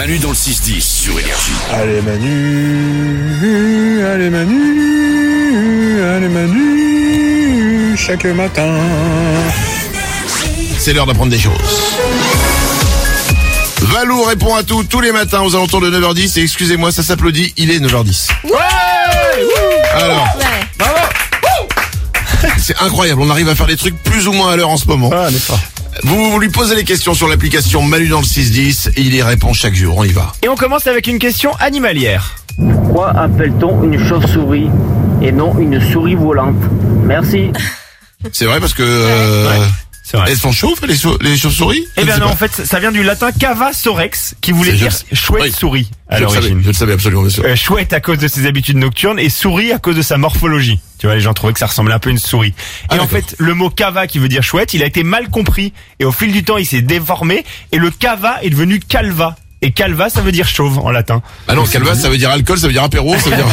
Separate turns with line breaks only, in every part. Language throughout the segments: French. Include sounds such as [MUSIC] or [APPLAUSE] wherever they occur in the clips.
Manu dans le 6-10 sur Énergie.
Allez Manu, allez Manu, allez Manu, chaque matin.
C'est l'heure d'apprendre des choses. Valou répond à tout tous les matins aux alentours de 9h10 et excusez-moi, ça s'applaudit, il est 9h10. Alors, c'est incroyable, on arrive à faire des trucs plus ou moins à l'heure en ce moment.
Ah, n'est pas.
Vous, vous lui posez les questions sur l'application Manu dans le 610 et il y répond chaque jour, on y va.
Et on commence avec une question animalière.
Pourquoi appelle-t-on une chauve-souris et non une souris volante? Merci.
C'est vrai parce que... euh,
vrai.
Elles sont chauves les, sau- les chauves-souris?
Eh bien non,
pas.
en fait, ça vient du latin cava sorex, qui voulait dire
le sais.
chouette
Oui.
à
je le savais,
l'origine.
je le savais absolument, bien sûr.
Euh, chouette à cause de ses habitudes nocturnes et souris à cause de sa morphologie. Tu vois, les gens trouvaient que ça ressemblait un peu à une souris.
Ah,
et en
d'accord.
fait, le mot cava qui veut dire chouette, il a été mal compris et au fil du temps, il s'est déformé et le cava est devenu calva. Et calva, ça veut dire chauve en latin.
Ah non, calva, ça veut dire alcool, ça veut dire apéro, ça veut dire...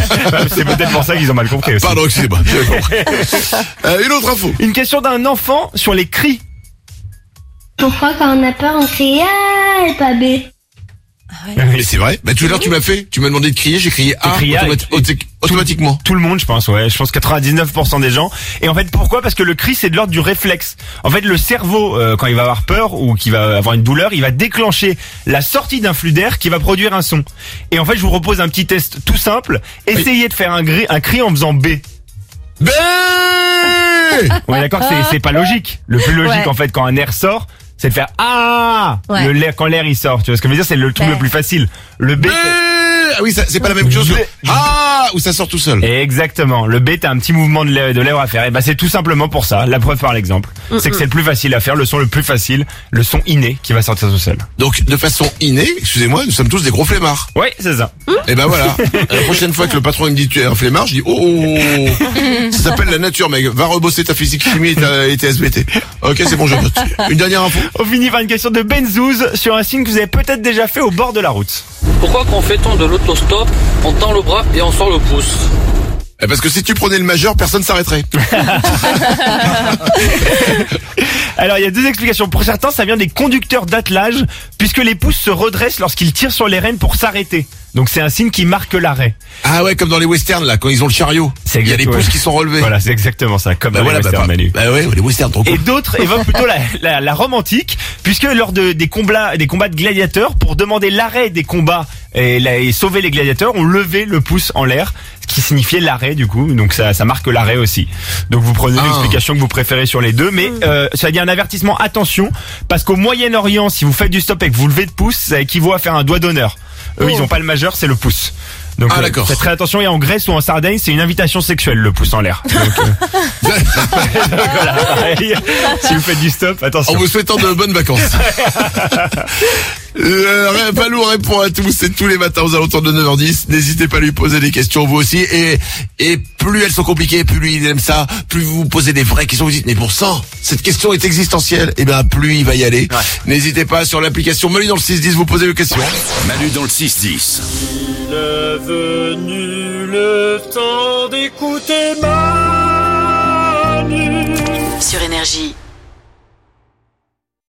[LAUGHS]
C'est peut-être pour ça qu'ils ont mal compris aussi.
Pardon, excusez-moi. [LAUGHS] Euh, une autre info.
Une question d'un enfant sur les cris.
Pourquoi quand on a peur on crie A et pas B
Mais c'est vrai. Bah tout à l'heure tu m'as fait, tu m'as demandé de crier, j'ai crié A
crié A
automati- automatiquement.
Tout le monde, je pense, ouais. Je pense 99% des gens. Et en fait, pourquoi? Parce que le cri, c'est de l'ordre du réflexe. En fait, le cerveau, euh, quand il va avoir peur ou qu'il va avoir une douleur, il va déclencher la sortie d'un flux d'air qui va produire un son. Et en fait, je vous propose un petit test tout simple. Essayez de faire un, gri- un cri en faisant B.
Ben
On est d'accord c'est- c'est pas logique. Le plus logique,
Ouais.
en fait, quand un air sort, c'est de faire Ah
Ouais.
le l'air, Quand l'air, il sort. Tu vois ce que je veux dire? C'est le truc
Ouais.
le plus facile. Le B...
Ben Ah oui, ça- c'est pas la même chose. Ah où ça sort tout seul.
Exactement. Le B, t'as un petit mouvement de lèvres, à faire. Et bah, c'est tout simplement pour ça. La preuve par l'exemple. C'est que c'est le plus facile à faire, le son le plus facile, le son inné qui va sortir tout seul.
Donc de façon innée, excusez-moi, nous sommes tous des gros flemmards.
Ouais, c'est ça.
Et ben voilà. La prochaine fois que le patron il me dit tu es un flemmard, je dis oh, oh, oh. [LAUGHS] ça s'appelle la nature mec. Va rebosser ta physique chimie et ta, et tes SBT. Ok c'est bon je note. Une dernière info.
On finit par une question de Benzouz sur un signe que vous avez peut-être déjà fait au bord de la route.
Pourquoi quand fait-on de l'autostop, on tend le bras et on sort le pouce
Eh, Parce que si tu prenais le majeur, personne s'arrêterait. [LAUGHS]
Alors, il y a deux explications. Pour certains, ça vient des conducteurs d'attelage, puisque les pouces se redressent lorsqu'ils tirent sur les rênes pour s'arrêter. Donc, c'est un signe qui marque l'arrêt.
Ah ouais comme dans les westerns là quand ils ont le chariot.
C'est
Il y a des
exact,
pouces
ouais.
qui sont relevés.
Voilà, c'est exactement ça, comme
Bah
dans
voilà
les
bah,
westerns,
bah,
Manu.
bah ouais les westerns trop
Et d'autres [LAUGHS] évoquent plutôt la, la, la Rome antique, puisque lors de, des, combats, des combats de gladiateurs, pour demander l'arrêt des combats et, la- et sauver les gladiateurs, on levait le pouce en l'air, ce qui signifiait l'arrêt du coup, donc ça, ça marque l'arrêt aussi. Donc vous prenez
Ah.
l'explication que vous préférez sur les deux, mais euh, ça dit un avertissement, attention, parce qu'au Moyen-Orient, si vous faites du stop et que vous levez de pouce, ça équivaut à faire un doigt d'honneur. Eux, ils ont pas le majeur, c'est le pouce. Donc
Ah,
euh,
d'accord.
faites très attention, et en Grèce ou en Sardaigne, c'est une invitation sexuelle, le pouce en l'air. Donc, euh, [LAUGHS] [LAUGHS] si vous faites du stop, attention.
En vous souhaitant de bonnes vacances. [LAUGHS] Euh, Valou répond à tous, c'est tous les matins aux alentours de 9h10. N'hésitez pas à lui poser des questions vous aussi. Et, et plus elles sont compliquées, plus lui il aime ça, plus vous vous posez des vraies questions, vous dites, mais pour sang, cette question est existentielle. Et ben plus il va y aller. N'hésitez pas sur l'application Manu dans le 610, vous posez vos questions.
Manu dans le 6-10.
Il est venu le temps d'écouter Manu.
Sur Énergie.